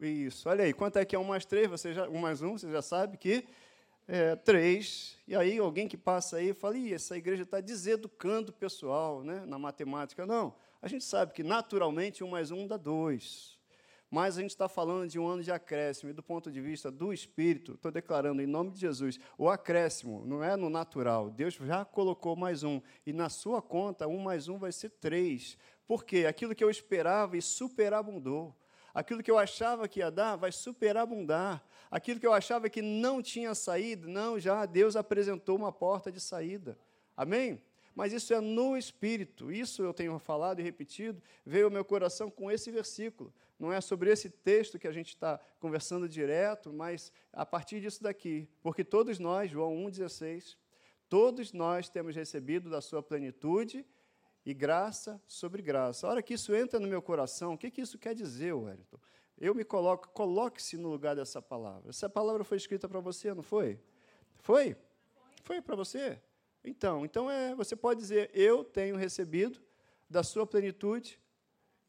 Isso, olha aí, quanto é que é um mais três? Você já, um mais um, você já sabe que é três. E aí alguém que passa aí fala, Ih, essa igreja está deseducando o pessoal né, na matemática. Não, a gente sabe que naturalmente um mais um dá dois. Mas a gente está falando de um ano de acréscimo, e do ponto de vista do Espírito, estou declarando em nome de Jesus, o acréscimo não é no natural. Deus já colocou mais um. E na sua conta, um mais um vai ser três. Por quê? Aquilo que eu esperava e superabundou. Aquilo que eu achava que ia dar vai superabundar. Aquilo que eu achava que não tinha saída, não, já Deus apresentou uma porta de saída. Amém? mas isso é no Espírito. Isso eu tenho falado e repetido, veio ao meu coração com esse versículo. Não é sobre esse texto que a gente está conversando direto, mas a partir disso daqui. Porque todos nós, João 1,16, todos nós temos recebido da sua plenitude e graça sobre graça. A hora que isso entra no meu coração, o que, que isso quer dizer, Wellington? Eu me coloco, coloque-se no lugar dessa palavra. Essa palavra foi escrita para você, não foi? Foi? Foi para você? Então, então é, você pode dizer, eu tenho recebido da sua plenitude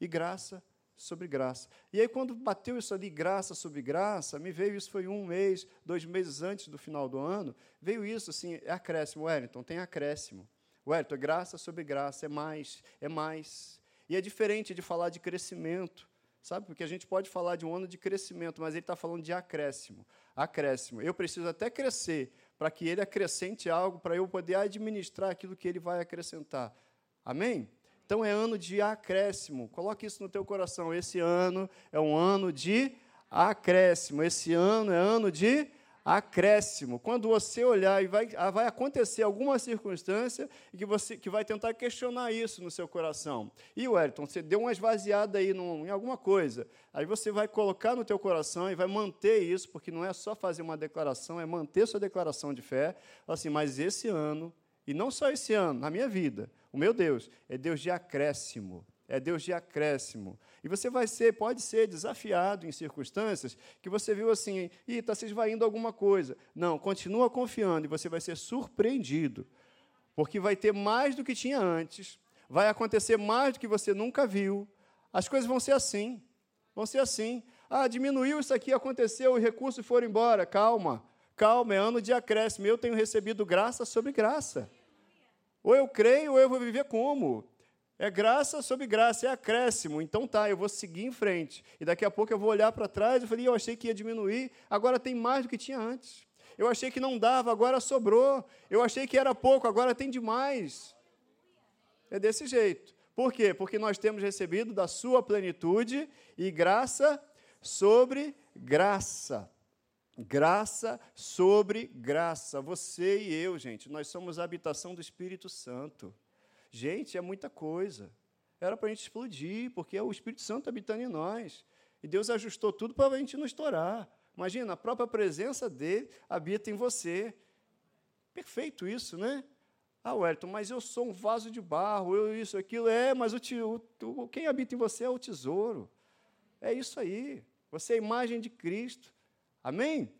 e graça sobre graça. E aí, quando bateu isso ali, graça sobre graça, me veio isso, foi um mês, dois meses antes do final do ano, veio isso assim, é acréscimo, Wellington, tem acréscimo. Wellington, graça sobre graça, é mais, é mais. E é diferente de falar de crescimento, sabe? Porque a gente pode falar de um ano de crescimento, mas ele está falando de acréscimo. Acréscimo. Eu preciso até crescer, para que ele acrescente algo, para eu poder administrar aquilo que ele vai acrescentar. Amém? Então é ano de acréscimo. Coloque isso no teu coração. Esse ano é um ano de acréscimo. Esse ano é ano de acréscimo. Quando você olhar e vai, ah, vai acontecer alguma circunstância que você que vai tentar questionar isso no seu coração. E Wellington, você deu uma esvaziada aí num, em alguma coisa. Aí você vai colocar no teu coração e vai manter isso, porque não é só fazer uma declaração, é manter sua declaração de fé. Assim, mas esse ano, e não só esse ano, na minha vida, o meu Deus é Deus de acréscimo é Deus de acréscimo. E você vai ser, pode ser desafiado em circunstâncias que você viu assim, e está se esvaindo alguma coisa. Não, continua confiando e você vai ser surpreendido. Porque vai ter mais do que tinha antes, vai acontecer mais do que você nunca viu. As coisas vão ser assim. Vão ser assim. Ah, diminuiu isso aqui, aconteceu, os recursos foram embora. Calma, calma, é ano de acréscimo. Eu tenho recebido graça sobre graça. Ou eu creio, ou eu vou viver como? É graça sobre graça, é acréscimo. Então tá, eu vou seguir em frente. E daqui a pouco eu vou olhar para trás e falei, eu achei que ia diminuir, agora tem mais do que tinha antes. Eu achei que não dava, agora sobrou. Eu achei que era pouco, agora tem demais. É desse jeito. Por quê? Porque nós temos recebido da sua plenitude e graça sobre graça. Graça sobre graça. Você e eu, gente, nós somos a habitação do Espírito Santo. Gente, é muita coisa. Era para a gente explodir, porque é o Espírito Santo habitando em nós. E Deus ajustou tudo para a gente não estourar. Imagina, a própria presença dele habita em você. Perfeito isso, né? Ah, Wellington, mas eu sou um vaso de barro, eu isso, aquilo. É, mas o, o, quem habita em você é o tesouro. É isso aí. Você é a imagem de Cristo. Amém?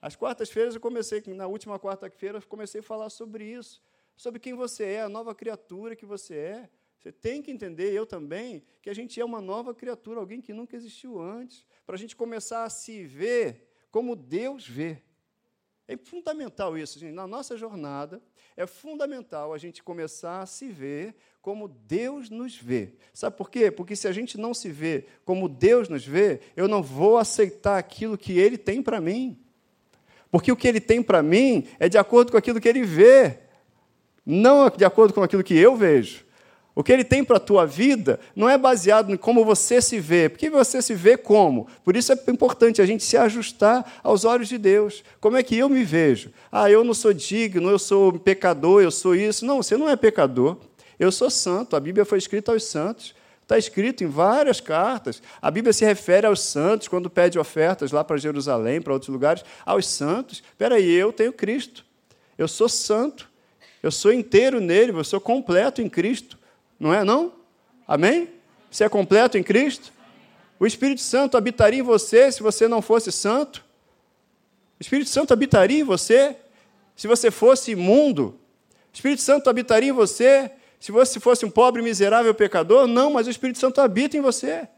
Às quartas-feiras eu comecei, na última quarta-feira, eu comecei a falar sobre isso sobre quem você é, a nova criatura que você é. Você tem que entender, eu também, que a gente é uma nova criatura, alguém que nunca existiu antes, para a gente começar a se ver como Deus vê. É fundamental isso, gente. Na nossa jornada, é fundamental a gente começar a se ver como Deus nos vê. Sabe por quê? Porque se a gente não se vê como Deus nos vê, eu não vou aceitar aquilo que Ele tem para mim. Porque o que Ele tem para mim é de acordo com aquilo que Ele vê não de acordo com aquilo que eu vejo. O que ele tem para a tua vida não é baseado em como você se vê, porque você se vê como. Por isso é importante a gente se ajustar aos olhos de Deus. Como é que eu me vejo? Ah, eu não sou digno, eu sou pecador, eu sou isso. Não, você não é pecador. Eu sou santo. A Bíblia foi escrita aos santos. Está escrito em várias cartas. A Bíblia se refere aos santos, quando pede ofertas lá para Jerusalém, para outros lugares, aos santos. Espera aí, eu tenho Cristo. Eu sou santo. Eu sou inteiro nele, eu sou completo em Cristo. Não é não? Amém? Você é completo em Cristo? O Espírito Santo habitaria em você se você não fosse santo? O Espírito Santo habitaria em você se você fosse imundo? O Espírito Santo habitaria em você se você fosse um pobre, miserável pecador? Não, mas o Espírito Santo habita em você.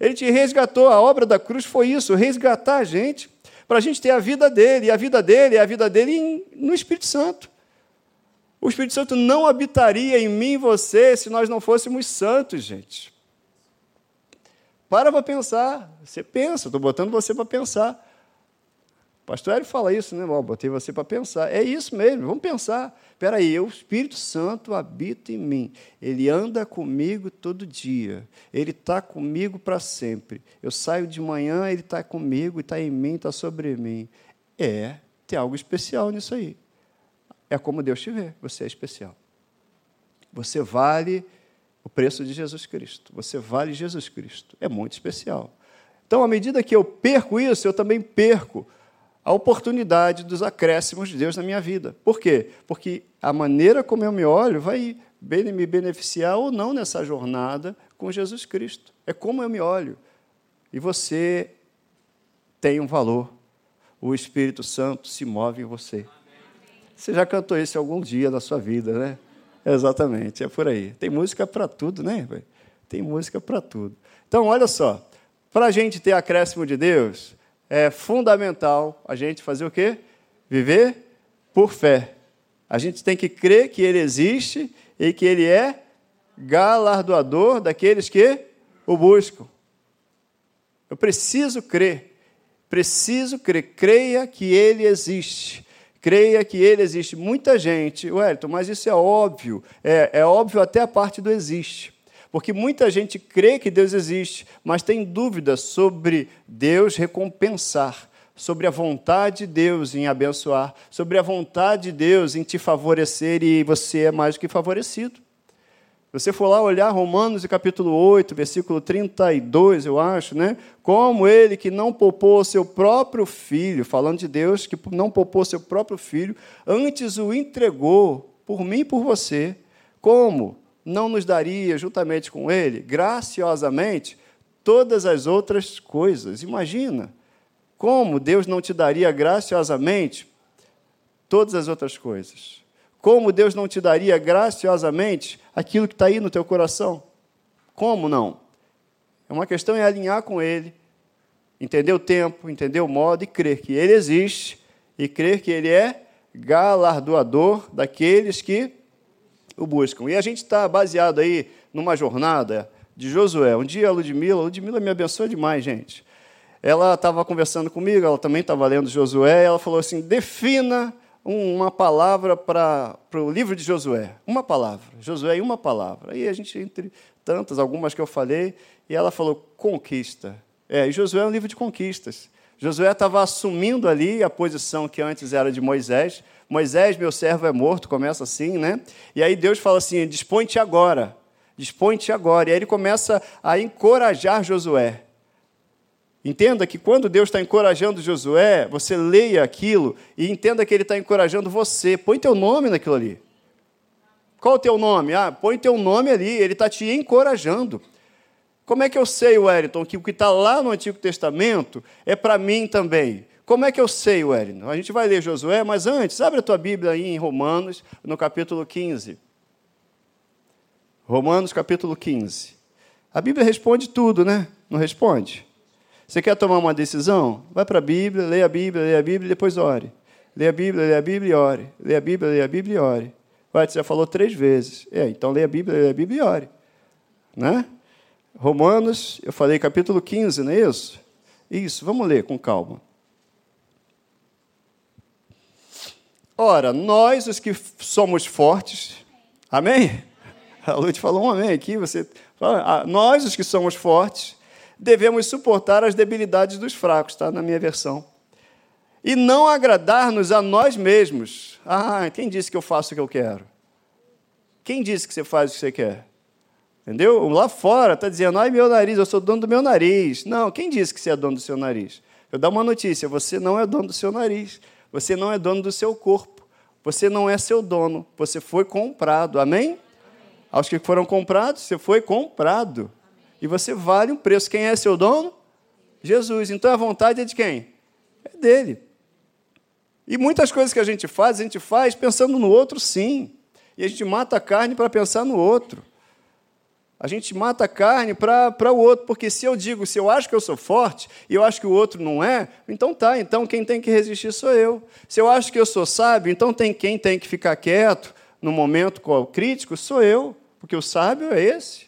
Ele te resgatou. A obra da cruz foi isso, resgatar a gente, para a gente ter a vida dele. E a vida dele é a vida dele no Espírito Santo. O Espírito Santo não habitaria em mim e você se nós não fôssemos santos, gente. Para para pensar. Você pensa, estou botando você para pensar. O pastor Hélio fala isso, né? Bom, botei você para pensar. É isso mesmo, vamos pensar. Espera aí, o Espírito Santo habita em mim. Ele anda comigo todo dia. Ele está comigo para sempre. Eu saio de manhã, ele está comigo, está em mim, está sobre mim. É, tem algo especial nisso aí. É como Deus te vê, você é especial. Você vale o preço de Jesus Cristo. Você vale Jesus Cristo. É muito especial. Então, à medida que eu perco isso, eu também perco a oportunidade dos acréscimos de Deus na minha vida. Por quê? Porque a maneira como eu me olho vai me beneficiar ou não nessa jornada com Jesus Cristo. É como eu me olho. E você tem um valor. O Espírito Santo se move em você. Você já cantou isso algum dia na sua vida, né? Exatamente, é por aí. Tem música para tudo, né? Tem música para tudo. Então, olha só, para a gente ter acréscimo de Deus, é fundamental a gente fazer o quê? Viver por fé. A gente tem que crer que Ele existe e que Ele é galardoador daqueles que o buscam. Eu preciso crer, preciso crer, creia que Ele existe creia que ele existe. Muita gente, Wellington, mas isso é óbvio, é, é óbvio até a parte do existe. Porque muita gente crê que Deus existe, mas tem dúvidas sobre Deus recompensar, sobre a vontade de Deus em abençoar, sobre a vontade de Deus em te favorecer e você é mais do que favorecido você for lá olhar Romanos, capítulo 8, versículo 32, eu acho, né? Como ele que não poupou seu próprio filho, falando de Deus que não poupou seu próprio filho, antes o entregou por mim e por você, como não nos daria juntamente com ele, graciosamente, todas as outras coisas? Imagina, como Deus não te daria graciosamente todas as outras coisas? Como Deus não te daria graciosamente aquilo que está aí no teu coração. Como não? É uma questão é alinhar com Ele, entender o tempo, entender o modo e crer que Ele existe e crer que Ele é galardoador daqueles que o buscam. E a gente está baseado aí numa jornada de Josué. Um dia a Ludmilla, a Ludmilla me abençoa demais, gente. Ela estava conversando comigo, ela também estava lendo Josué, e ela falou assim: defina uma palavra para o livro de Josué. Uma palavra. Josué em uma palavra. Aí a gente, entre tantas, algumas que eu falei, e ela falou conquista. É, e Josué é um livro de conquistas. Josué estava assumindo ali a posição que antes era de Moisés. Moisés, meu servo, é morto, começa assim, né? E aí Deus fala assim: dispõe-te agora, dispõe-te agora. E aí ele começa a encorajar Josué. Entenda que quando Deus está encorajando Josué, você leia aquilo e entenda que Ele está encorajando você. Põe teu nome naquilo ali. Qual o teu nome? Ah, põe teu nome ali, Ele está te encorajando. Como é que eu sei, Wellington, que o que está lá no Antigo Testamento é para mim também? Como é que eu sei, Wellington? A gente vai ler Josué, mas antes, abre a tua Bíblia aí em Romanos, no capítulo 15. Romanos, capítulo 15. A Bíblia responde tudo, né? Não responde? Você quer tomar uma decisão? Vai para a Bíblia, leia a Bíblia, leia a Bíblia e depois ore. Leia a Bíblia, leia a Bíblia e ore. Leia a Bíblia, leia a Bíblia e ore. Vai, você já falou três vezes. É, então leia a Bíblia, leia a Bíblia e ore. Né? Romanos, eu falei capítulo 15, não é isso? Isso, vamos ler com calma. Ora, nós os que somos fortes, amém? A Lute falou um amém aqui, você. Ah, nós os que somos fortes, devemos suportar as debilidades dos fracos, está na minha versão. E não agradar-nos a nós mesmos. Ah, quem disse que eu faço o que eu quero? Quem disse que você faz o que você quer? Entendeu? Lá fora está dizendo, ai, meu nariz, eu sou dono do meu nariz. Não, quem disse que você é dono do seu nariz? Eu dou uma notícia: você não é dono do seu nariz. Você não é dono do seu corpo. Você não é seu dono. Você foi comprado. Amém? Amém. Aos que foram comprados, você foi comprado. E você vale um preço. Quem é seu dono? Jesus. Então a vontade é de quem? É dele. E muitas coisas que a gente faz, a gente faz pensando no outro, sim. E a gente mata a carne para pensar no outro. A gente mata a carne para o outro, porque se eu digo, se eu acho que eu sou forte e eu acho que o outro não é, então tá, então quem tem que resistir sou eu. Se eu acho que eu sou sábio, então tem quem tem que ficar quieto no momento crítico sou eu, porque o sábio é esse.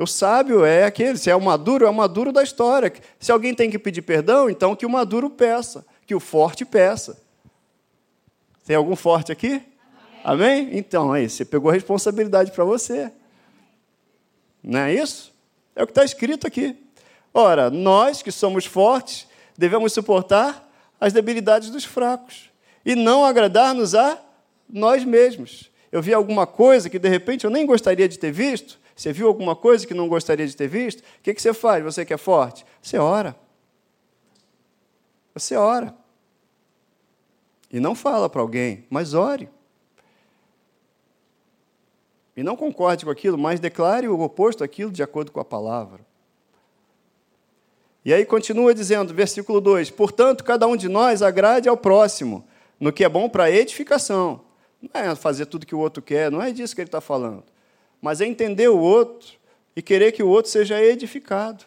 O sábio é aquele, se é o maduro, é o maduro da história. Se alguém tem que pedir perdão, então que o maduro peça, que o forte peça. Tem algum forte aqui? Amém? Amém? Então, aí, você pegou a responsabilidade para você. Não é isso? É o que está escrito aqui. Ora, nós que somos fortes, devemos suportar as debilidades dos fracos e não agradar-nos a nós mesmos. Eu vi alguma coisa que de repente eu nem gostaria de ter visto. Você viu alguma coisa que não gostaria de ter visto? O que, você faz? Você que é forte? Você ora. Você ora. E não fala para alguém, mas ore. E não concorde com aquilo, mas declare o oposto daquilo de acordo com a palavra. E aí continua dizendo, versículo 2: Portanto, cada um de nós agrade ao próximo, no que é bom para edificação. Não é fazer tudo que o outro quer, não é disso que ele está falando. Mas é entender o outro e querer que o outro seja edificado.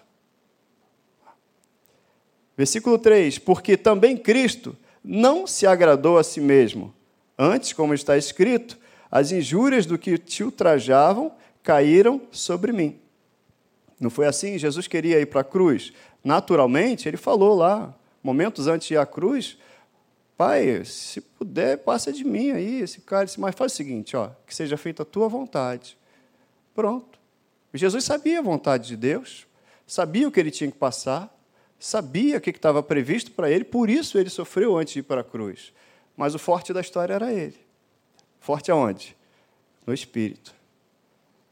Versículo 3: Porque também Cristo não se agradou a si mesmo. Antes, como está escrito, as injúrias do que te ultrajavam caíram sobre mim. Não foi assim? Jesus queria ir para a cruz. Naturalmente, ele falou lá, momentos antes de ir à cruz, Pai, se puder, passa de mim aí esse cálice, mas faz o seguinte, ó, que seja feita a tua vontade. Pronto. Jesus sabia a vontade de Deus, sabia o que ele tinha que passar, sabia o que estava previsto para ele, por isso ele sofreu antes de ir para a cruz. Mas o forte da história era ele. Forte aonde? No Espírito.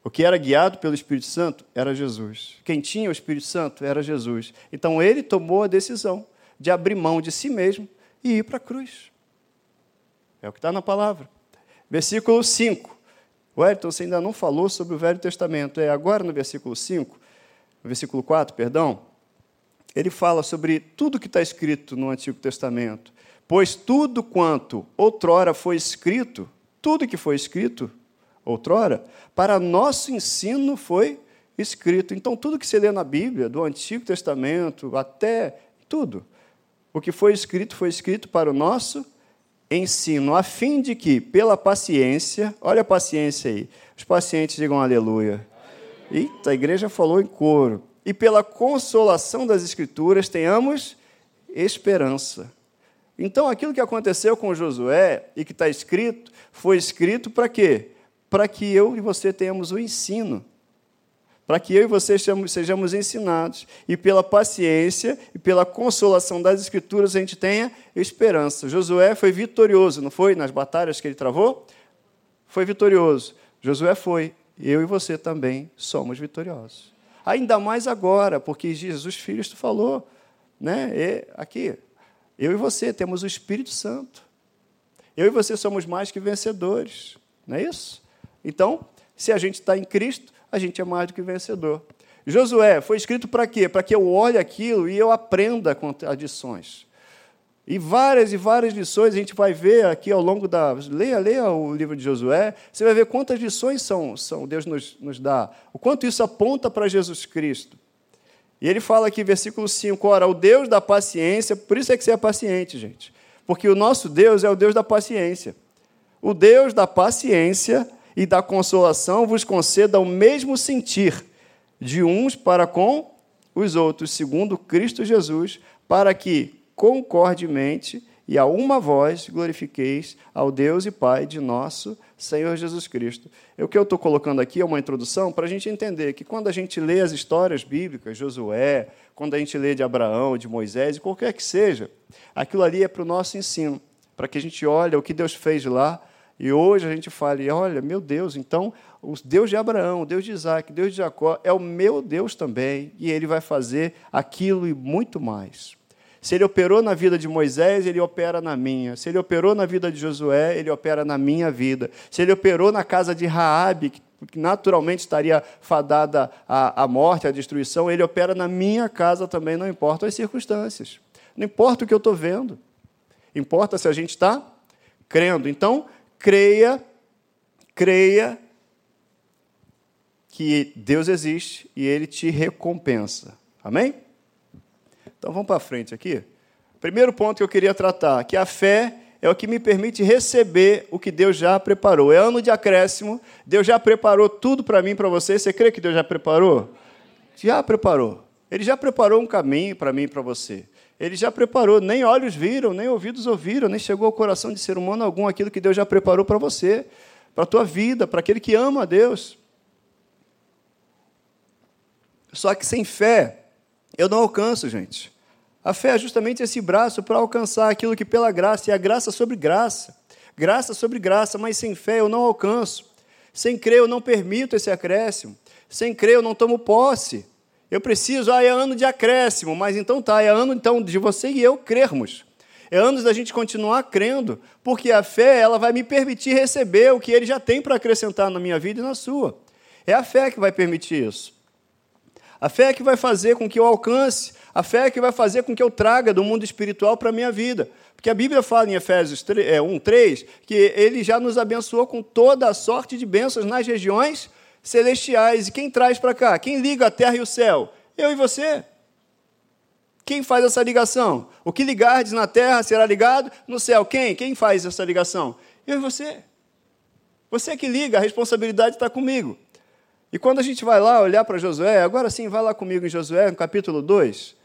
O que era guiado pelo Espírito Santo era Jesus. Quem tinha o Espírito Santo era Jesus. Então ele tomou a decisão de abrir mão de si mesmo e ir para a cruz. É o que está na palavra. Versículo 5. Ayrton, você ainda não falou sobre o Velho Testamento. É agora no versículo 5, no versículo 4, perdão, ele fala sobre tudo que está escrito no Antigo Testamento. Pois tudo quanto outrora foi escrito tudo que foi escrito outrora, para nosso ensino foi escrito. Então, tudo que você lê na Bíblia, do Antigo Testamento até tudo, o que foi escrito foi escrito para o nosso ensino, a fim de que, pela paciência, olha a paciência aí, os pacientes digam aleluia. Eita, a igreja falou em coro. E pela consolação das Escrituras tenhamos esperança. Então, aquilo que aconteceu com Josué e que está escrito, foi escrito para quê? Para que eu e você tenhamos o ensino. Para que eu e você sejamos ensinados. E pela paciência e pela consolação das Escrituras a gente tenha esperança. Josué foi vitorioso, não foi? Nas batalhas que ele travou? Foi vitorioso. Josué foi. Eu e você também somos vitoriosos. Ainda mais agora, porque Jesus Filho falou, né? E aqui, eu e você temos o Espírito Santo. Eu e você somos mais que vencedores. Não é isso? Então, se a gente está em Cristo, a gente é mais do que vencedor. Josué foi escrito para quê? Para que eu olhe aquilo e eu aprenda contradições. E várias e várias lições a gente vai ver aqui ao longo da. Leia, leia o livro de Josué, você vai ver quantas lições são, são Deus nos, nos dá, o quanto isso aponta para Jesus Cristo. E ele fala aqui, versículo 5, ora, o Deus da paciência, por isso é que você é paciente, gente. Porque o nosso Deus é o Deus da paciência. O Deus da paciência e da consolação vos conceda o mesmo sentir de uns para com os outros, segundo Cristo Jesus, para que concordemente e a uma voz glorifiqueis ao Deus e Pai de nosso Senhor Jesus Cristo. O que eu estou colocando aqui é uma introdução para a gente entender que quando a gente lê as histórias bíblicas, Josué, quando a gente lê de Abraão, de Moisés, qualquer que seja, aquilo ali é para o nosso ensino, para que a gente olhe o que Deus fez lá e hoje a gente fale, olha, meu Deus, então o Deus de Abraão, o Deus de Isaac, o Deus de Jacó é o meu Deus também, e ele vai fazer aquilo e muito mais. Se ele operou na vida de Moisés, ele opera na minha. Se ele operou na vida de Josué, ele opera na minha vida. Se ele operou na casa de Raabe, que naturalmente estaria fadada à, à morte, à destruição, ele opera na minha casa também, não importa as circunstâncias. Não importa o que eu estou vendo. Importa se a gente está crendo. Então, creia, creia que Deus existe e ele te recompensa. Amém? Então vamos para frente aqui. Primeiro ponto que eu queria tratar, que a fé é o que me permite receber o que Deus já preparou. É ano de acréscimo, Deus já preparou tudo para mim para você. Você crê que Deus já preparou? Já preparou. Ele já preparou um caminho para mim e para você. Ele já preparou, nem olhos viram, nem ouvidos ouviram, nem chegou ao coração de ser humano algum aquilo que Deus já preparou para você, para a tua vida, para aquele que ama a Deus. Só que sem fé, eu não alcanço, gente. A fé é justamente esse braço para alcançar aquilo que pela graça, e a graça sobre graça. Graça sobre graça, mas sem fé eu não alcanço. Sem crer eu não permito esse acréscimo. Sem crer eu não tomo posse. Eu preciso, ah, é ano de acréscimo, mas então tá, é ano então de você e eu crermos. É anos da gente continuar crendo, porque a fé ela vai me permitir receber o que ele já tem para acrescentar na minha vida e na sua. É a fé que vai permitir isso. A fé que vai fazer com que eu alcance, a fé que vai fazer com que eu traga do mundo espiritual para a minha vida. Porque a Bíblia fala em Efésios 1, 3, é, que ele já nos abençoou com toda a sorte de bênçãos nas regiões celestiais. E quem traz para cá? Quem liga a terra e o céu? Eu e você. Quem faz essa ligação? O que ligardes na terra será ligado no céu. Quem? Quem faz essa ligação? Eu e você. Você que liga, a responsabilidade está comigo. E quando a gente vai lá olhar para Josué, agora sim, vai lá comigo em Josué, no capítulo 2.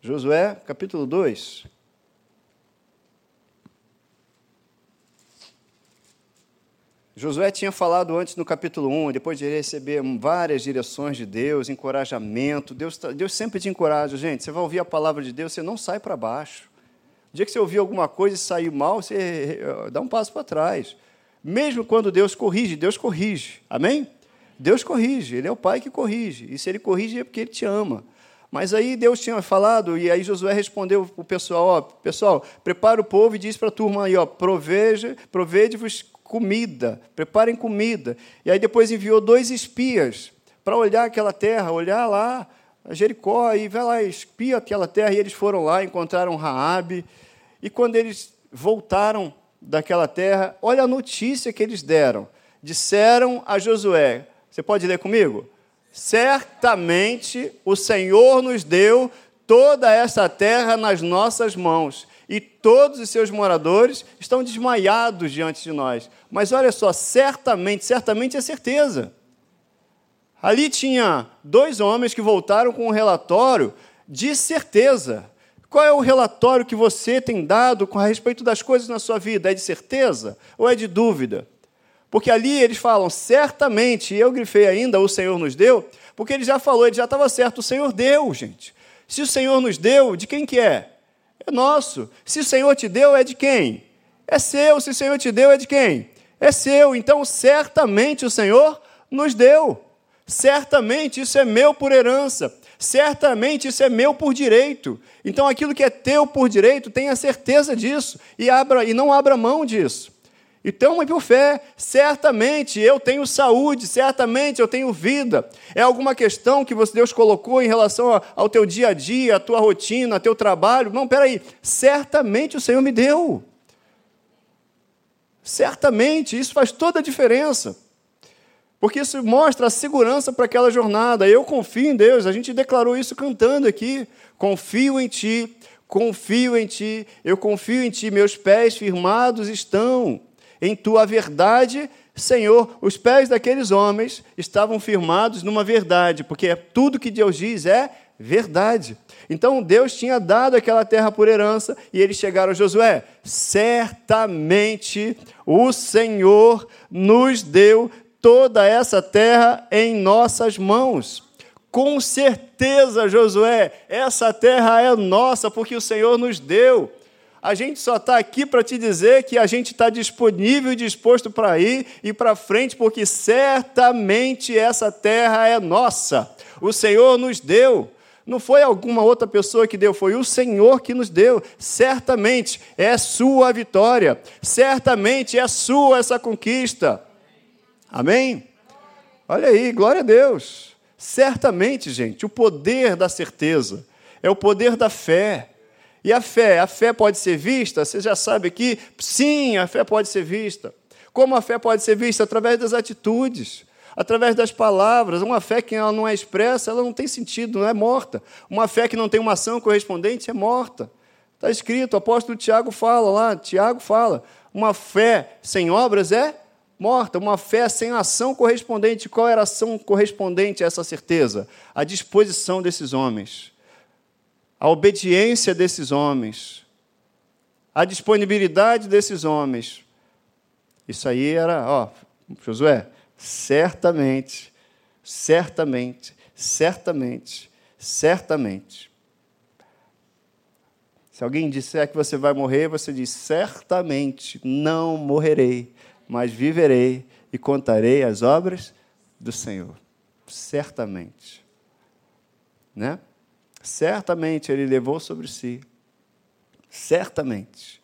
Josué, capítulo 2. Josué tinha falado antes no capítulo 1, depois de receber várias direções de Deus, encorajamento. Deus, tá, Deus sempre te encoraja, gente. Você vai ouvir a palavra de Deus, você não sai para baixo. O dia que você ouvir alguma coisa e sair mal, você eh, dá um passo para trás. Mesmo quando Deus corrige, Deus corrige. Amém? Deus corrige, Ele é o Pai que corrige. E se Ele corrige é porque Ele te ama. Mas aí Deus tinha falado, e aí Josué respondeu para o pessoal: ó, pessoal, prepara o povo e diz para a turma aí, ó, proveja, provede-vos comida, preparem comida. E aí depois enviou dois espias para olhar aquela terra, olhar lá Jericó, e vai lá, espia aquela terra, e eles foram lá, encontraram Raabe, e quando eles voltaram daquela terra, olha a notícia que eles deram. Disseram a Josué, você pode ler comigo? Certamente o Senhor nos deu toda essa terra nas nossas mãos, e todos os seus moradores estão desmaiados diante de nós. Mas olha só, certamente, certamente é certeza. Ali tinha dois homens que voltaram com um relatório de certeza. Qual é o relatório que você tem dado com a respeito das coisas na sua vida? É de certeza ou é de dúvida? Porque ali eles falam, certamente, e eu grifei ainda, o Senhor nos deu, porque ele já falou, ele já estava certo, o Senhor deu, gente. Se o Senhor nos deu, de quem que é? É nosso. Se o Senhor te deu, é de quem? É seu. Se o Senhor te deu, é de quem? É seu. Então, certamente o Senhor nos deu. Certamente isso é meu por herança. Certamente isso é meu por direito. Então, aquilo que é teu por direito, tenha certeza disso e, abra, e não abra mão disso. Então, por fé, certamente eu tenho saúde, certamente eu tenho vida. É alguma questão que Deus colocou em relação ao teu dia a dia, à tua rotina, ao teu trabalho? Não, peraí. Certamente o Senhor me deu. Certamente, isso faz toda a diferença. Porque isso mostra a segurança para aquela jornada. Eu confio em Deus, a gente declarou isso cantando aqui. Confio em Ti, confio em Ti, eu confio em Ti, meus pés firmados estão em tua verdade, Senhor. Os pés daqueles homens estavam firmados numa verdade, porque tudo que Deus diz é verdade. Então Deus tinha dado aquela terra por herança e eles chegaram a Josué: certamente o Senhor nos deu toda essa terra em nossas mãos. Com certeza, Josué, essa terra é nossa, porque o Senhor nos deu. A gente só está aqui para te dizer que a gente está disponível e disposto para ir e para frente, porque certamente essa terra é nossa. O Senhor nos deu. Não foi alguma outra pessoa que deu, foi o Senhor que nos deu. Certamente é sua vitória. Certamente é sua essa conquista. Amém? Olha aí, glória a Deus. Certamente, gente, o poder da certeza é o poder da fé E a fé? A fé pode ser vista? Você já sabe aqui? Sim, a fé pode ser vista. Como a fé pode ser vista? Através das atitudes, através das palavras. Uma fé que ela não é expressa, ela não tem sentido, não é morta. Uma fé que não tem uma ação correspondente é morta. Está escrito, o apóstolo Tiago fala lá, Tiago fala, uma fé sem obras é morta, uma fé sem ação correspondente. Qual era a ação correspondente a essa certeza? A disposição desses homens, a obediência desses homens, a disponibilidade desses homens. Isso aí era, ó, Josué, certamente, certamente, certamente, certamente. Se alguém disser que você vai morrer, você diz: certamente não morrerei, mas viverei e contarei as obras do Senhor. Certamente. Né? Certamente ele levou sobre si. Certamente.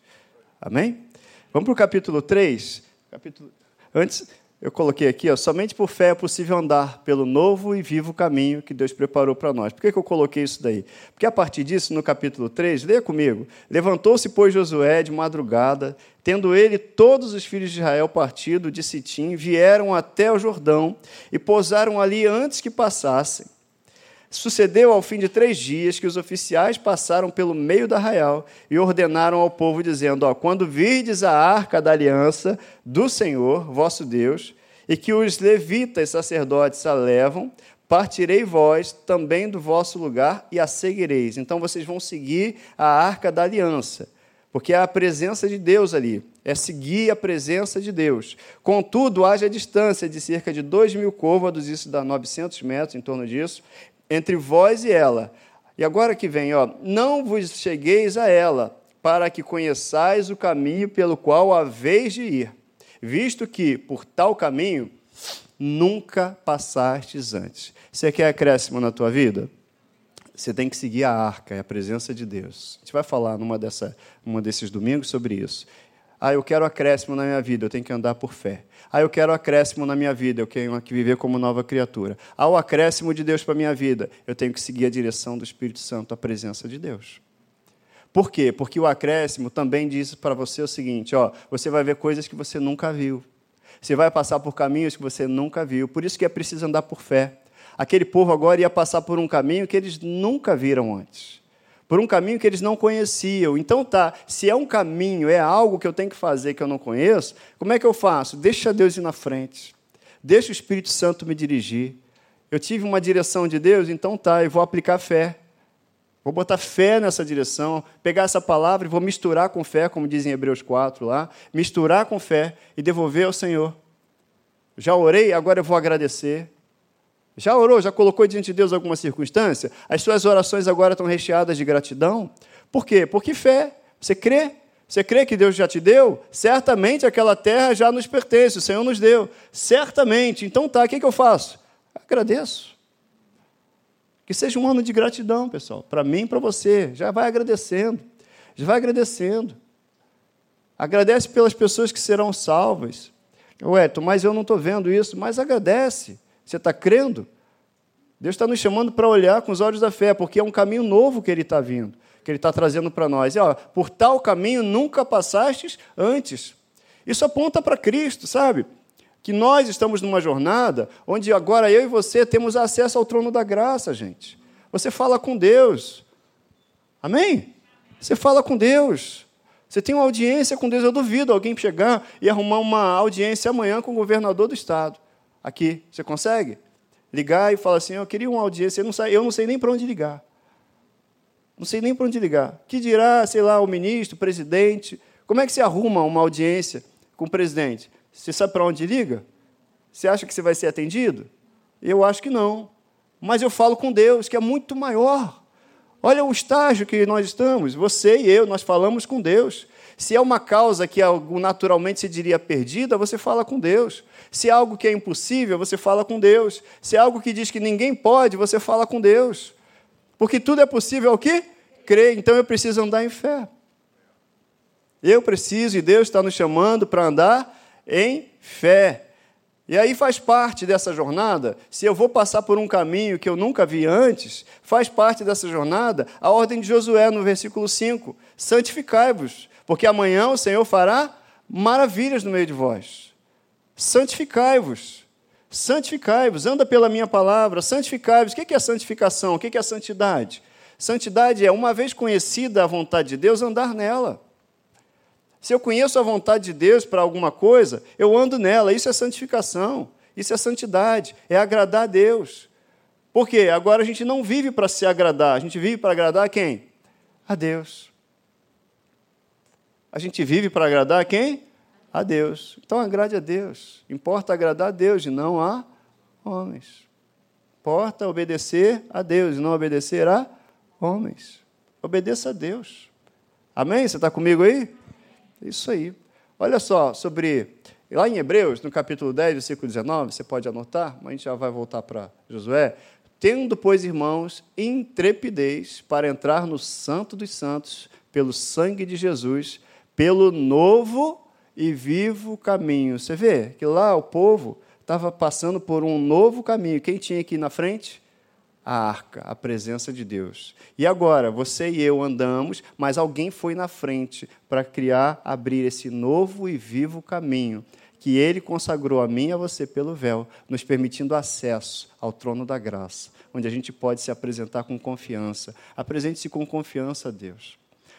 Amém? Vamos para o capítulo 3. Capítulo... Antes, eu coloquei aqui, ó, somente por fé é possível andar pelo novo e vivo caminho que Deus preparou para nós. Por que, que eu coloquei isso daí? Porque a partir disso, no capítulo 3, leia comigo. Levantou-se, pois, Josué de madrugada, tendo ele todos os filhos de Israel partido de Sitim, vieram até o Jordão e pousaram ali antes que passassem. Sucedeu ao fim de três dias que os oficiais passaram pelo meio do arraial e ordenaram ao povo, dizendo: ó, Quando virdes a arca da aliança do Senhor, vosso Deus, e que os levitas sacerdotes a levam, partirei vós também do vosso lugar e a seguireis. Então vocês vão seguir a arca da aliança, porque é a presença de Deus ali, é seguir a presença de Deus. Contudo, haja distância de cerca de dois mil côvados, isso dá 900 metros em torno disso, entre vós e ela. E agora que vem, ó, não vos chegueis a ela, para que conheçais o caminho pelo qual haveis de ir, visto que por tal caminho nunca passastes antes. Você quer acréscimo na tua vida? Você tem que seguir a arca, é a presença de Deus. A gente vai falar numa, dessa, numa desses domingos sobre isso. Ah, eu quero acréscimo na minha vida, eu tenho que andar por fé. Ah, eu quero acréscimo na minha vida, eu tenho que viver como nova criatura. Ah, o acréscimo de Deus para minha vida, eu tenho que seguir a direção do Espírito Santo, a presença de Deus. Por quê? Porque o acréscimo também diz para você o seguinte: ó, você vai ver coisas que você nunca viu. Você vai passar por caminhos que você nunca viu. Por isso que é preciso andar por fé. Aquele povo agora ia passar por um caminho que eles nunca viram antes por um caminho que eles não conheciam. Então tá, se é um caminho, é algo que eu tenho que fazer que eu não conheço, como é que eu faço? Deixa Deus ir na frente. Deixa o Espírito Santo me dirigir. Eu tive uma direção de Deus, então tá, eu vou aplicar fé. Vou botar fé nessa direção, pegar essa palavra e vou misturar com fé, como dizem Hebreus 4 lá, misturar com fé e devolver ao Senhor. Já orei, agora eu vou agradecer. Já orou? Já colocou diante de Deus alguma circunstância? As suas orações agora estão recheadas de gratidão? Por quê? Porque fé. Você crê? Você crê que Deus já te deu? Certamente aquela terra já nos pertence, o Senhor nos deu. Certamente. Então tá, o que, que eu faço? Agradeço. Que seja um ano de gratidão, pessoal, para mim e para você. Já vai agradecendo. Já vai agradecendo. Agradece pelas pessoas que serão salvas. Ué, mas eu não estou vendo isso. Mas agradece. Você está crendo? Deus está nos chamando para olhar com os olhos da fé, porque é um caminho novo que Ele está vindo, que Ele está trazendo para nós. E, ó, por tal caminho nunca passastes antes. Isso aponta para Cristo, sabe? Que nós estamos numa jornada onde agora eu e você temos acesso ao trono da graça, gente. Você fala com Deus. Amém? Você fala com Deus. Você tem uma audiência com Deus. Eu duvido alguém chegar e arrumar uma audiência amanhã com o governador do estado aqui. Você consegue? Ligar e falar assim: Eu queria uma audiência, eu não sei, eu não sei nem para onde ligar. Não sei nem para onde ligar. Que dirá, sei lá, o ministro, o presidente? Como é que se arruma uma audiência com o presidente? Você sabe para onde liga? Você acha que você vai ser atendido? Eu acho que não. Mas eu falo com Deus, que é muito maior. Olha o estágio que nós estamos. Você e eu, nós falamos com Deus. Se é uma causa que naturalmente se diria perdida, você fala com Deus. Se é algo que é impossível, você fala com Deus. Se é algo que diz que ninguém pode, você fala com Deus. Porque tudo é possível ao quê? Crer. Então eu preciso andar em fé. Eu preciso, e Deus está nos chamando para andar em fé. E aí faz parte dessa jornada, se eu vou passar por um caminho que eu nunca vi antes, faz parte dessa jornada a ordem de Josué no versículo 5: santificai-vos, porque amanhã o Senhor fará maravilhas no meio de vós. Santificai-vos, santificai-vos, anda pela minha palavra, santificai-vos. O que é santificação? O que é santidade? Santidade é, uma vez conhecida a vontade de Deus, andar nela. Se eu conheço a vontade de Deus para alguma coisa, eu ando nela. Isso é santificação, isso é santidade, é agradar a Deus. Por quê? Agora a gente não vive para se agradar, a gente vive para agradar a quem? A Deus. A gente vive para agradar a quem? A Deus. Então agrade a Deus. Importa agradar a Deus e não a homens. Importa obedecer a Deus e não obedecer a homens. Obedeça a Deus. Amém? Você está comigo aí? Isso aí. Olha só, sobre. Lá em Hebreus, no capítulo 10, versículo 19, você pode anotar, mas a gente já vai voltar para Josué. Tendo, pois, irmãos, intrepidez para entrar no Santo dos Santos, pelo sangue de Jesus, pelo novo e vivo caminho. Você vê que lá o povo estava passando por um novo caminho. Quem tinha aqui na frente? a arca, a presença de Deus. E agora, você e eu andamos, mas alguém foi na frente para criar, abrir esse novo e vivo caminho que ele consagrou a mim e a você pelo véu, nos permitindo acesso ao trono da graça, onde a gente pode se apresentar com confiança. Apresente-se com confiança a Deus.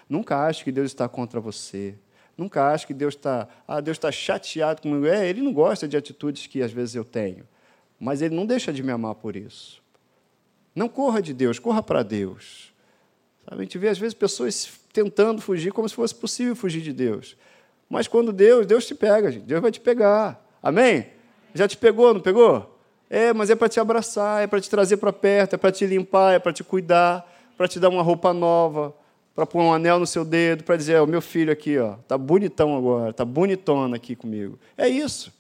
Nunca ache que Deus está contra você. Nunca ache que Deus está, ah, Deus está chateado comigo. É, ele não gosta de atitudes que às vezes eu tenho, mas ele não deixa de me amar por isso. Não corra de Deus, corra para Deus. Sabe, a gente vê, às vezes, pessoas tentando fugir como se fosse possível fugir de Deus. Mas quando Deus, Deus te pega, gente. Deus vai te pegar. Amém? Já te pegou, não pegou? É, mas é para te abraçar, é para te trazer para perto, é para te limpar, é para te cuidar, para te dar uma roupa nova, para pôr um anel no seu dedo, para dizer, o meu filho aqui, ó, tá bonitão agora, tá bonitona aqui comigo. É isso.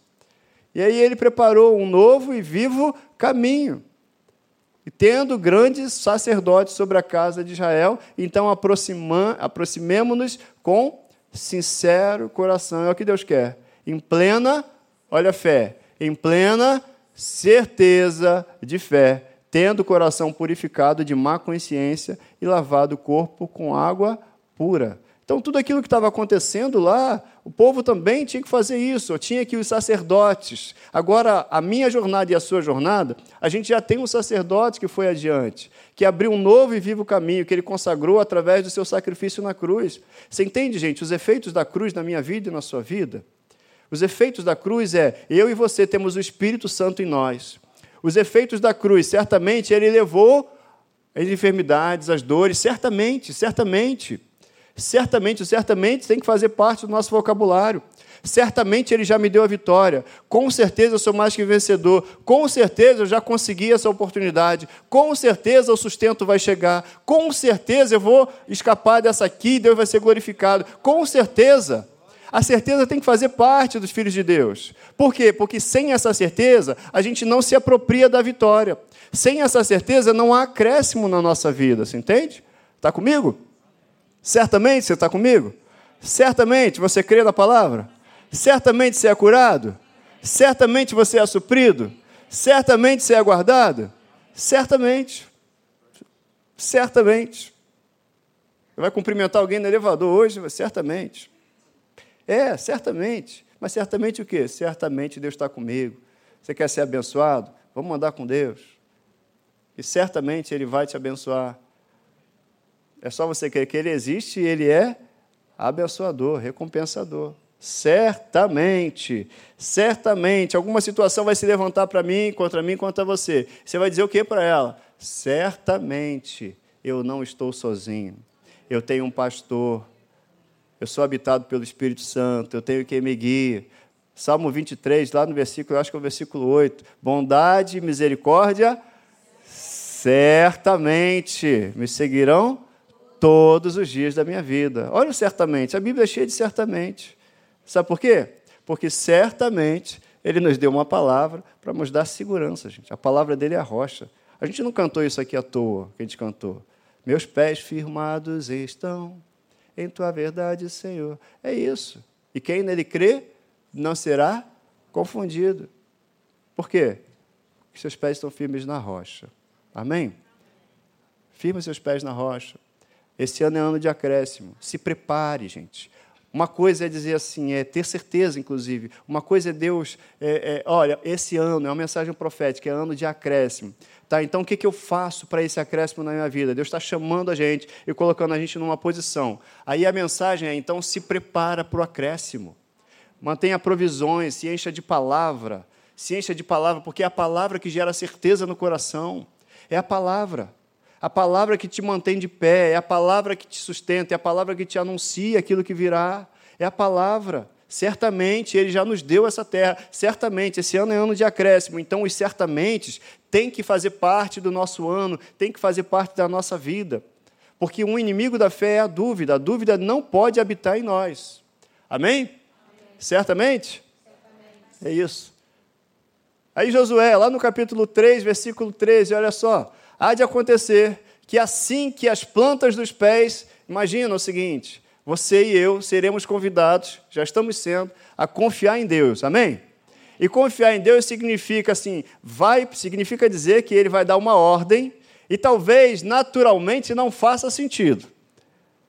E aí ele preparou um novo e vivo caminho. E tendo grandes sacerdotes sobre a casa de Israel, então aproximemo-nos com sincero coração. É o que Deus quer. Em plena, olha a fé, em plena certeza de fé, tendo o coração purificado de má consciência e lavado o corpo com água pura. Então, tudo aquilo que estava acontecendo lá, o povo também tinha que fazer isso, tinha que os sacerdotes. Agora, a minha jornada e a sua jornada, a gente já tem um sacerdote que foi adiante, que abriu um novo e vivo caminho, que ele consagrou através do seu sacrifício na cruz. Você entende, gente, os efeitos da cruz na minha vida e na sua vida? Os efeitos da cruz é, eu e você temos o Espírito Santo em nós. Os efeitos da cruz, certamente, ele levou as enfermidades, as dores, certamente, certamente certamente, certamente tem que fazer parte do nosso vocabulário. Certamente ele já me deu a vitória. Com certeza eu sou mais que vencedor. Com certeza eu já consegui essa oportunidade. Com certeza o sustento vai chegar. Com certeza eu vou escapar dessa aqui e Deus vai ser glorificado. Com certeza. A certeza tem que fazer parte dos filhos de Deus. Por quê? Porque sem essa certeza, a gente não se apropria da vitória. Sem essa certeza, não há acréscimo na nossa vida. Você entende? Está comigo? Certamente você está comigo? Certamente você crê na palavra? Certamente você é curado? Certamente você é suprido? Certamente você é guardado? Certamente. Certamente. Vai cumprimentar alguém no elevador hoje? Certamente. É, certamente. Mas certamente o quê? Certamente Deus está comigo. Você quer ser abençoado? Vamos andar com Deus. E certamente Ele vai te abençoar. É só você crer que Ele existe e Ele é abençoador, recompensador. Certamente, certamente, alguma situação vai se levantar para mim, contra mim, contra você. Você vai dizer o que para ela? Certamente, eu não estou sozinho. Eu tenho um pastor. Eu sou habitado pelo Espírito Santo. Eu tenho quem me guia. Salmo 23, lá no versículo, acho que é o versículo 8. Bondade e misericórdia, certamente me seguirão todos os dias da minha vida. Olha certamente, a Bíblia é cheia de certamente. Sabe por quê? Porque certamente ele nos deu uma palavra para nos dar segurança, gente. A palavra dele é a rocha. A gente não cantou isso aqui à toa, que a gente cantou. Meus pés firmados estão em tua verdade, Senhor. É isso. E quem nele crê não será confundido. Por quê? Porque seus pés estão firmes na rocha. Amém? Firme seus pés na rocha. Esse ano é ano de acréscimo. Se prepare, gente. Uma coisa é dizer assim, é ter certeza, inclusive. Uma coisa é Deus, é, é, olha, esse ano é uma mensagem profética, é ano de acréscimo. Tá, então, o que, que eu faço para esse acréscimo na minha vida? Deus está chamando a gente e colocando a gente numa posição. Aí a mensagem é, então, se prepara para o acréscimo. Mantenha provisões, se encha de palavra. Se encha de palavra, porque é a palavra que gera certeza no coração. É a palavra. A palavra que te mantém de pé, é a palavra que te sustenta, é a palavra que te anuncia aquilo que virá. É a palavra. Certamente Ele já nos deu essa terra. Certamente, esse ano é ano de acréscimo. Então, os certamente têm que fazer parte do nosso ano, tem que fazer parte da nossa vida. Porque um inimigo da fé é a dúvida. A dúvida não pode habitar em nós. Amém? Amém. Certamente? Certamente? É isso. Aí, Josué, lá no capítulo 3, versículo 13, olha só. Há de acontecer que assim que as plantas dos pés. Imagina o seguinte: você e eu seremos convidados, já estamos sendo, a confiar em Deus. Amém? E confiar em Deus significa assim, vai, significa dizer que ele vai dar uma ordem e talvez naturalmente não faça sentido.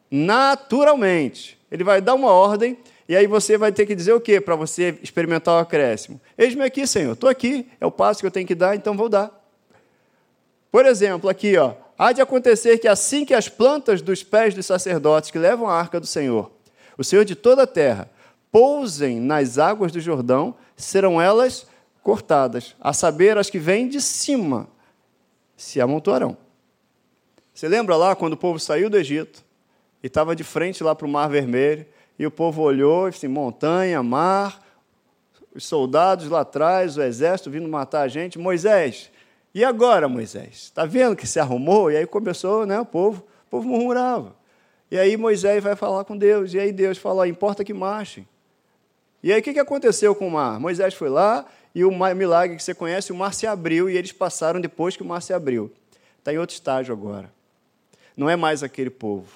Naturalmente, ele vai dar uma ordem e aí você vai ter que dizer o quê para você experimentar o acréscimo? Eis-me aqui, Senhor, estou aqui, é o passo que eu tenho que dar, então vou dar. Por exemplo, aqui, ó, há de acontecer que assim que as plantas dos pés dos sacerdotes que levam a arca do Senhor, o Senhor de toda a terra, pousem nas águas do Jordão, serão elas cortadas, a saber, as que vêm de cima se amontoarão. Você lembra lá quando o povo saiu do Egito e estava de frente lá para o Mar Vermelho, e o povo olhou e disse: montanha, mar, os soldados lá atrás, o exército vindo matar a gente. Moisés, e agora, Moisés? Está vendo que se arrumou? E aí começou, né, o povo, o povo murmurava. E aí Moisés vai falar com Deus, e aí Deus falou: importa que marchem. E aí o que aconteceu com o mar? Moisés foi lá, e o milagre que você conhece, o mar se abriu, e eles passaram depois que o mar se abriu. Está em outro estágio agora. Não é mais aquele povo,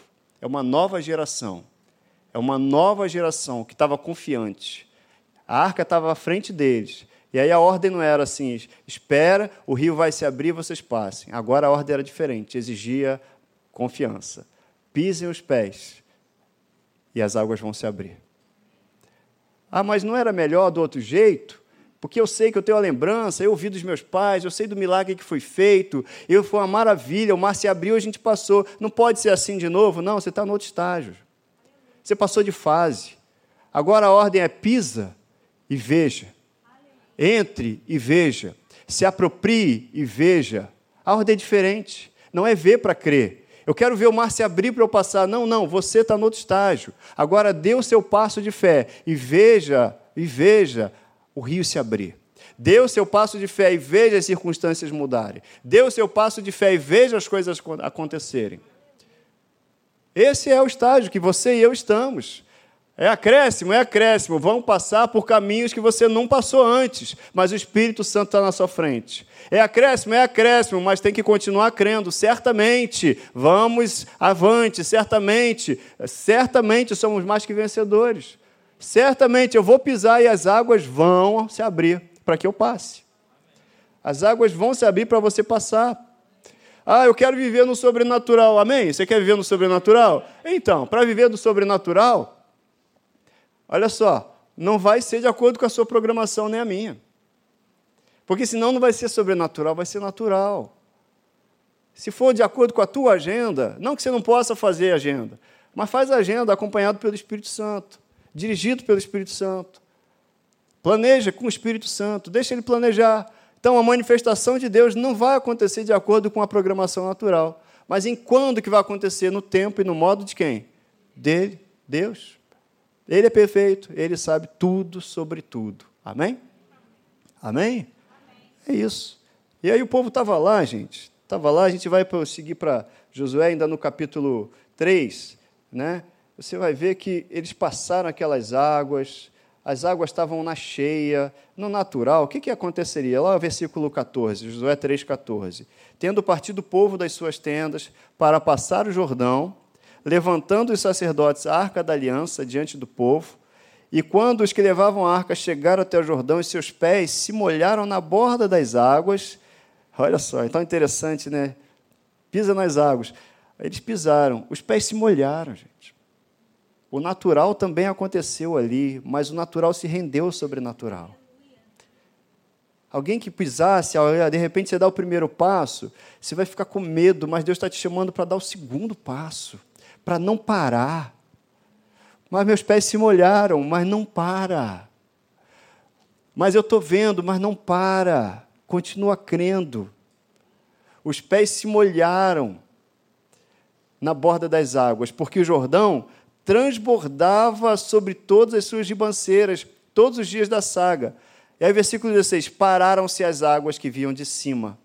é uma nova geração. É uma nova geração que estava confiante. A arca estava à frente deles. E aí a ordem não era assim, espera, o rio vai se abrir, vocês passem. Agora a ordem era diferente, exigia confiança. Pisem os pés e as águas vão se abrir. Ah, mas não era melhor do outro jeito? Porque eu sei que eu tenho a lembrança, eu ouvi dos meus pais, eu sei do milagre que foi feito, eu foi uma maravilha, o mar se abriu, a gente passou. Não pode ser assim de novo? Não, você está no outro estágio. Você passou de fase. Agora a ordem é pisa e veja. Entre e veja. Se aproprie e veja. A ordem é diferente. Não é ver para crer. Eu quero ver o mar se abrir para eu passar. Não, não, você está no outro estágio. Agora dê o seu passo de fé e veja, e veja o rio se abrir. Dê o seu passo de fé e veja as circunstâncias mudarem. Dê o seu passo de fé e veja as coisas acontecerem. Esse é o estágio que você e eu estamos. É acréscimo, é acréscimo. Vão passar por caminhos que você não passou antes, mas o Espírito Santo está na sua frente. É acréscimo, é acréscimo, mas tem que continuar crendo, certamente. Vamos avante, certamente. Certamente somos mais que vencedores. Certamente eu vou pisar e as águas vão se abrir para que eu passe. As águas vão se abrir para você passar. Ah, eu quero viver no sobrenatural. Amém? Você quer viver no sobrenatural? Então, para viver no sobrenatural, olha só, não vai ser de acordo com a sua programação nem a minha. Porque senão não vai ser sobrenatural, vai ser natural. Se for de acordo com a tua agenda, não que você não possa fazer agenda, mas faz agenda acompanhado pelo Espírito Santo, dirigido pelo Espírito Santo. Planeja com o Espírito Santo, deixa ele planejar. Então, a manifestação de Deus não vai acontecer de acordo com a programação natural. Mas em quando que vai acontecer? No tempo e no modo de quem? Dele, Deus. Ele é perfeito, ele sabe tudo sobre tudo. Amém? Amém? É isso. E aí o povo estava lá, gente. Estava lá, a gente vai seguir para Josué, ainda no capítulo 3, né? Você vai ver que eles passaram aquelas águas, as águas estavam na cheia, no natural, o que, que aconteceria? Lá, versículo 14, Josué 3,14. Tendo partido o povo das suas tendas para passar o Jordão, levantando os sacerdotes a arca da aliança diante do povo, E quando os que levavam a arca chegaram até o Jordão e seus pés se molharam na borda das águas, olha só, então interessante, né? Pisa nas águas. Eles pisaram, os pés se molharam, gente. O natural também aconteceu ali, mas o natural se rendeu ao sobrenatural. Alguém que pisasse, de repente você dá o primeiro passo, você vai ficar com medo, mas Deus está te chamando para dar o segundo passo, para não parar. Mas meus pés se molharam, mas não para. Mas eu estou vendo, mas não para. Continua crendo. Os pés se molharam na borda das águas, porque o Jordão transbordava sobre todas as suas ribanceiras, todos os dias da saga. E aí, versículo 16: Pararam-se as águas que vinham de cima,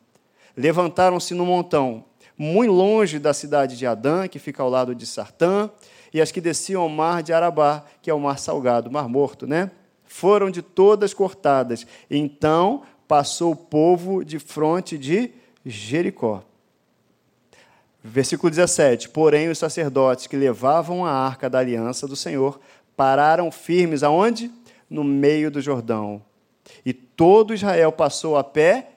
levantaram-se no montão, muito longe da cidade de Adã, que fica ao lado de Sartã, e as que desciam ao mar de Arabá, que é o mar salgado, o mar morto, né? Foram de todas cortadas. Então passou o povo de fronte de Jericó. Versículo 17: Porém, os sacerdotes que levavam a arca da aliança do Senhor pararam firmes aonde? No meio do Jordão, e todo Israel passou a pé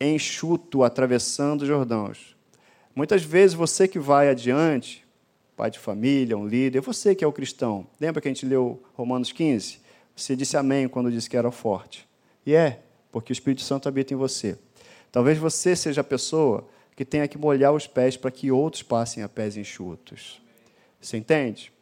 enxuto, atravessando os Jordãos. Muitas vezes você que vai adiante, pai de família, um líder, você que é o cristão, lembra que a gente leu Romanos 15? Você disse amém quando disse que era forte. E é, porque o Espírito Santo habita em você. Talvez você seja a pessoa que tenha que molhar os pés para que outros passem a pés enxutos. Você entende?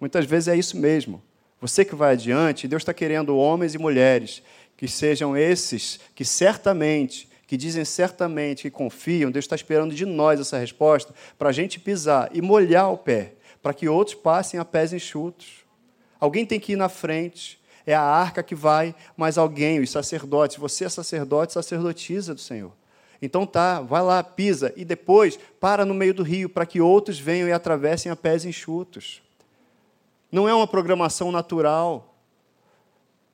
Muitas vezes é isso mesmo. Você que vai adiante, Deus está querendo homens e mulheres que sejam esses que certamente, que dizem certamente que confiam, Deus está esperando de nós essa resposta para a gente pisar e molhar o pé, para que outros passem a pés enxutos. Alguém tem que ir na frente, é a arca que vai, mas alguém, os sacerdotes, você é sacerdote, sacerdotisa do Senhor. Então tá, vai lá, pisa e depois para no meio do rio para que outros venham e atravessem a pés enxutos. Não é uma programação natural.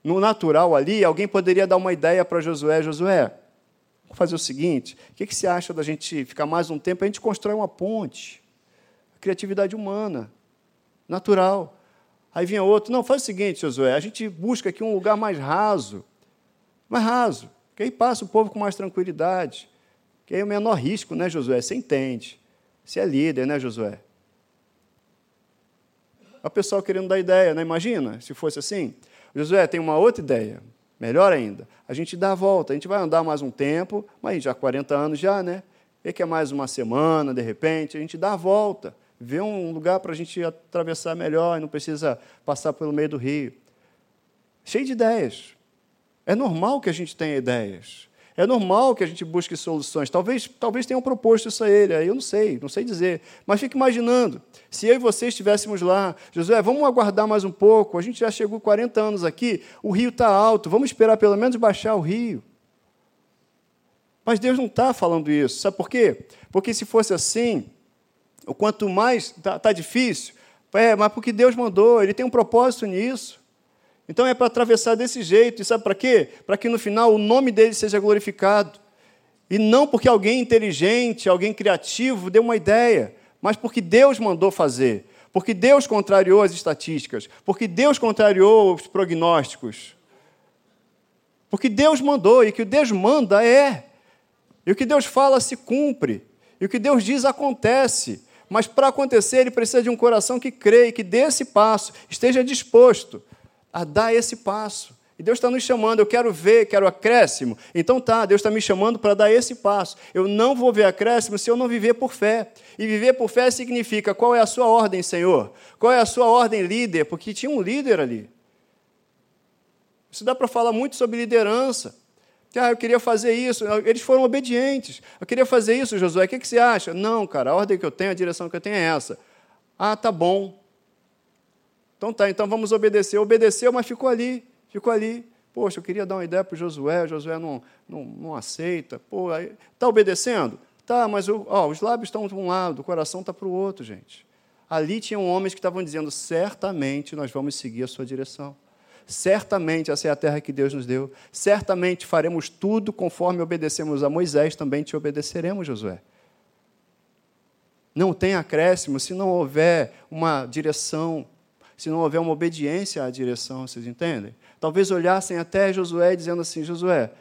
No natural ali, alguém poderia dar uma ideia para Josué: Josué, vamos fazer o seguinte: o que, que você acha da gente ficar mais um tempo? A gente constrói uma ponte. Criatividade humana, natural. Aí vinha outro: não, faz o seguinte, Josué, a gente busca aqui um lugar mais raso. Mais raso. Que aí passa o povo com mais tranquilidade. Que aí é o menor risco, né, Josué? Você entende. Você é líder, né, Josué? o pessoal querendo dar ideia, né? Imagina se fosse assim. Josué tem uma outra ideia, melhor ainda. A gente dá a volta, a gente vai andar mais um tempo, mas já 40 anos já, né? E que é mais uma semana, de repente, a gente dá a volta, vê um lugar para a gente atravessar melhor e não precisa passar pelo meio do rio. Cheio de ideias. É normal que a gente tenha ideias. É normal que a gente busque soluções. Talvez, talvez tenham proposto isso a ele, eu não sei, não sei dizer. Mas fique imaginando, se eu e você estivéssemos lá, Josué, vamos aguardar mais um pouco, a gente já chegou 40 anos aqui, o rio está alto, vamos esperar pelo menos baixar o rio. Mas Deus não está falando isso, sabe por quê? Porque se fosse assim, o quanto mais está tá difícil, é, mas porque Deus mandou, Ele tem um propósito nisso. Então é para atravessar desse jeito. E sabe para quê? Para que no final o nome dele seja glorificado. E não porque alguém inteligente, alguém criativo deu uma ideia, mas porque Deus mandou fazer. Porque Deus contrariou as estatísticas. Porque Deus contrariou os prognósticos. Porque Deus mandou, e o que Deus manda é. E o que Deus fala se cumpre. E o que Deus diz acontece. Mas para acontecer, ele precisa de um coração que crê e que dê esse passo, esteja disposto a dar esse passo. E Deus está nos chamando, eu quero ver, quero acréscimo. Então tá, Deus está me chamando para dar esse passo. Eu não vou ver acréscimo se eu não viver por fé. E viver por fé significa qual é a sua ordem, Senhor? Qual é a sua ordem líder? Porque tinha um líder ali. Isso dá para falar muito sobre liderança. Ah, eu queria fazer isso. Eles foram obedientes. Eu queria fazer isso, Josué. O que, que você acha? Não, cara, a ordem que eu tenho, a direção que eu tenho é essa. Ah, tá bom. Então tá, então vamos obedecer. Obedeceu, mas ficou ali, ficou ali. Poxa, eu queria dar uma ideia para o Josué, Josué não, não, não aceita. Pô, está obedecendo? Tá, mas o, ó, os lábios estão de um lado, o coração está para o outro, gente. Ali tinham homens que estavam dizendo: certamente nós vamos seguir a sua direção. Certamente essa é a terra que Deus nos deu. Certamente faremos tudo conforme obedecemos a Moisés, também te obedeceremos, Josué. Não tem acréscimo se não houver uma direção se não houver uma obediência à direção, vocês entendem? Talvez olhassem até Josué dizendo assim: Josué,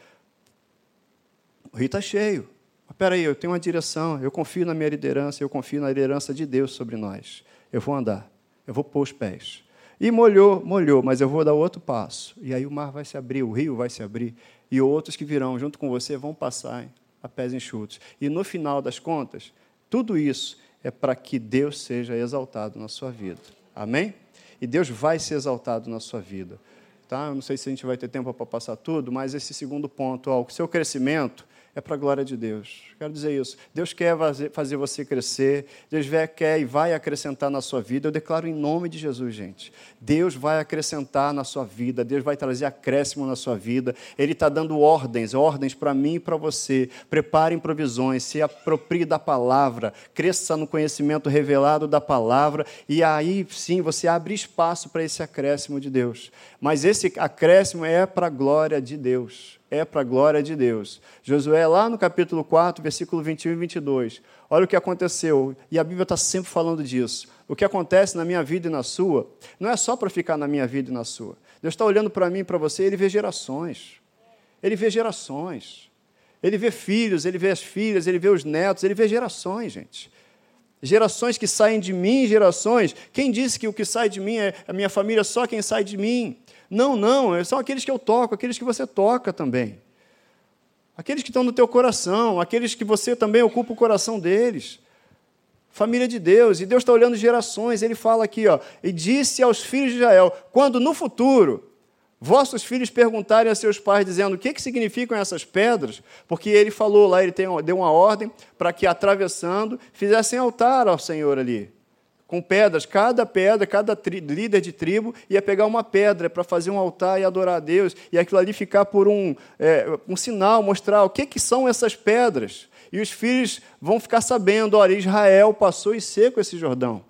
o rio está cheio. Espera aí, eu tenho uma direção, eu confio na minha liderança, eu confio na liderança de Deus sobre nós. Eu vou andar, eu vou pôr os pés. E molhou, molhou, mas eu vou dar outro passo. E aí o mar vai se abrir, o rio vai se abrir, e outros que virão junto com você vão passar a pés enxutos. E no final das contas, tudo isso é para que Deus seja exaltado na sua vida. Amém? E Deus vai ser exaltado na sua vida. Tá? Eu não sei se a gente vai ter tempo para passar tudo, mas esse segundo ponto, ó, o seu crescimento é para a glória de Deus. Quero dizer isso. Deus quer fazer você crescer, Deus quer e vai acrescentar na sua vida. Eu declaro em nome de Jesus, gente. Deus vai acrescentar na sua vida, Deus vai trazer acréscimo na sua vida. Ele está dando ordens, ordens para mim e para você. Preparem provisões, se aproprie da palavra, cresça no conhecimento revelado da palavra, e aí sim você abre espaço para esse acréscimo de Deus. Mas esse acréscimo é para a glória de Deus é para a glória de Deus. Josué, lá no capítulo 4, versículo 21 e 22. Olha o que aconteceu, e a Bíblia está sempre falando disso. O que acontece na minha vida e na sua, não é só para ficar na minha vida e na sua. Deus está olhando para mim e para você, ele vê gerações. Ele vê gerações. Ele vê filhos, ele vê as filhas, ele vê os netos, ele vê gerações, gente. Gerações que saem de mim, gerações. Quem disse que o que sai de mim é a minha família, só quem sai de mim? Não, não, são aqueles que eu toco, aqueles que você toca também. Aqueles que estão no teu coração, aqueles que você também ocupa o coração deles. Família de Deus, e Deus está olhando gerações, ele fala aqui, ó, e disse aos filhos de Israel: quando no futuro vossos filhos perguntarem a seus pais, dizendo o que, que significam essas pedras, porque ele falou lá, ele tem, deu uma ordem para que, atravessando, fizessem altar ao Senhor ali com pedras. Cada pedra, cada líder de tribo ia pegar uma pedra para fazer um altar e adorar a Deus, e aquilo ali ficar por um, é, um sinal, mostrar o que, que são essas pedras. E os filhos vão ficar sabendo: olha, Israel passou em seco esse Jordão.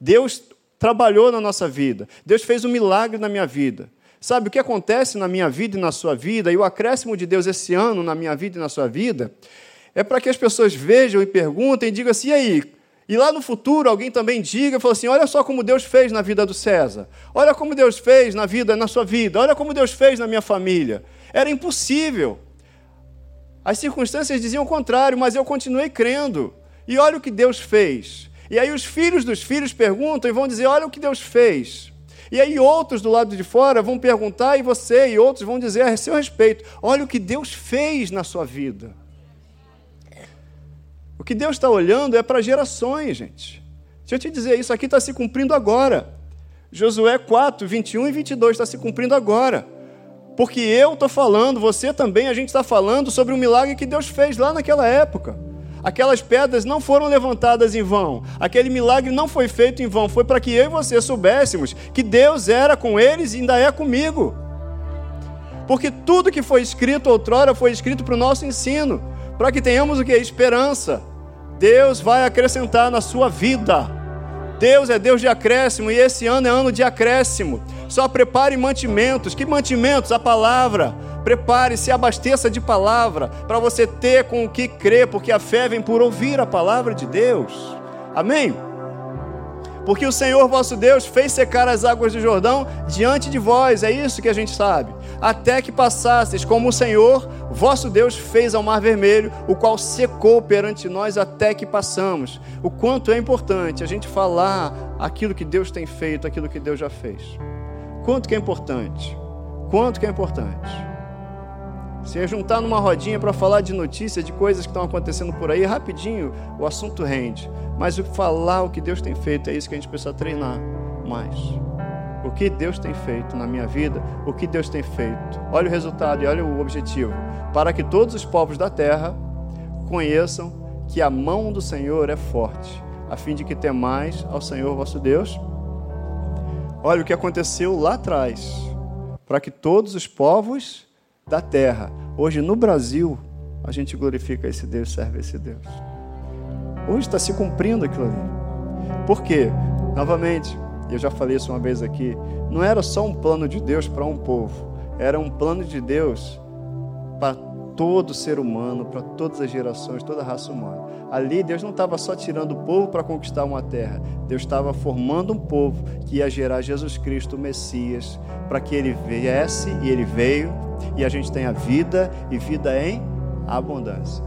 Deus trabalhou na nossa vida, Deus fez um milagre na minha vida. Sabe o que acontece na minha vida e na sua vida, e o acréscimo de Deus esse ano na minha vida e na sua vida, é para que as pessoas vejam e perguntem e digam assim: e aí, e lá no futuro alguém também diga, fala assim: olha só como Deus fez na vida do César, olha como Deus fez na vida, na sua vida, olha como Deus fez na minha família. Era impossível. As circunstâncias diziam o contrário, mas eu continuei crendo. E olha o que Deus fez. E aí os filhos dos filhos perguntam e vão dizer: olha o que Deus fez. E aí outros do lado de fora vão perguntar e você e outros vão dizer a seu respeito: olha o que Deus fez na sua vida. O que Deus está olhando é para gerações, gente. Deixa eu te dizer, isso aqui está se cumprindo agora. Josué 4, 21 e 22 está se cumprindo agora. Porque eu estou falando, você também, a gente está falando sobre o milagre que Deus fez lá naquela época. Aquelas pedras não foram levantadas em vão. Aquele milagre não foi feito em vão. Foi para que eu e você soubéssemos que Deus era com eles e ainda é comigo. Porque tudo que foi escrito outrora foi escrito para o nosso ensino, para que tenhamos o que? Esperança. Deus vai acrescentar na sua vida. Deus é Deus de acréscimo e esse ano é ano de acréscimo. Só prepare mantimentos. Que mantimentos? A palavra. Prepare, se abasteça de palavra para você ter com o que crer, porque a fé vem por ouvir a palavra de Deus. Amém? Porque o Senhor vosso Deus fez secar as águas do Jordão diante de vós, é isso que a gente sabe. Até que passasseis, como o Senhor vosso Deus fez ao mar vermelho, o qual secou perante nós até que passamos. O quanto é importante a gente falar aquilo que Deus tem feito, aquilo que Deus já fez. Quanto que é importante? Quanto que é importante? Se juntar numa rodinha para falar de notícias, de coisas que estão acontecendo por aí, rapidinho o assunto rende. Mas o falar o que Deus tem feito é isso que a gente precisa treinar mais. O que Deus tem feito na minha vida, o que Deus tem feito. Olha o resultado e olha o objetivo. Para que todos os povos da terra conheçam que a mão do Senhor é forte, a fim de que temais ao Senhor vosso Deus. Olha o que aconteceu lá atrás. Para que todos os povos da terra. Hoje no Brasil, a gente glorifica esse Deus, serve esse Deus. Hoje está se cumprindo aquilo ali. Por quê? Novamente, eu já falei isso uma vez aqui, não era só um plano de Deus para um povo, era um plano de Deus para todo ser humano, para todas as gerações, toda a raça humana. Ali, Deus não estava só tirando o povo para conquistar uma terra, Deus estava formando um povo que ia gerar Jesus Cristo, o Messias, para que ele viesse e ele veio, e a gente tenha vida e vida em abundância.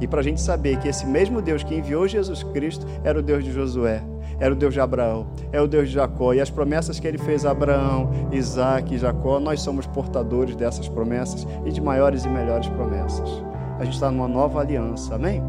E para a gente saber que esse mesmo Deus que enviou Jesus Cristo era o Deus de Josué, era o Deus de Abraão, é o Deus de Jacó. E as promessas que ele fez a Abraão, Isaac e Jacó, nós somos portadores dessas promessas e de maiores e melhores promessas. A gente está numa nova aliança, amém?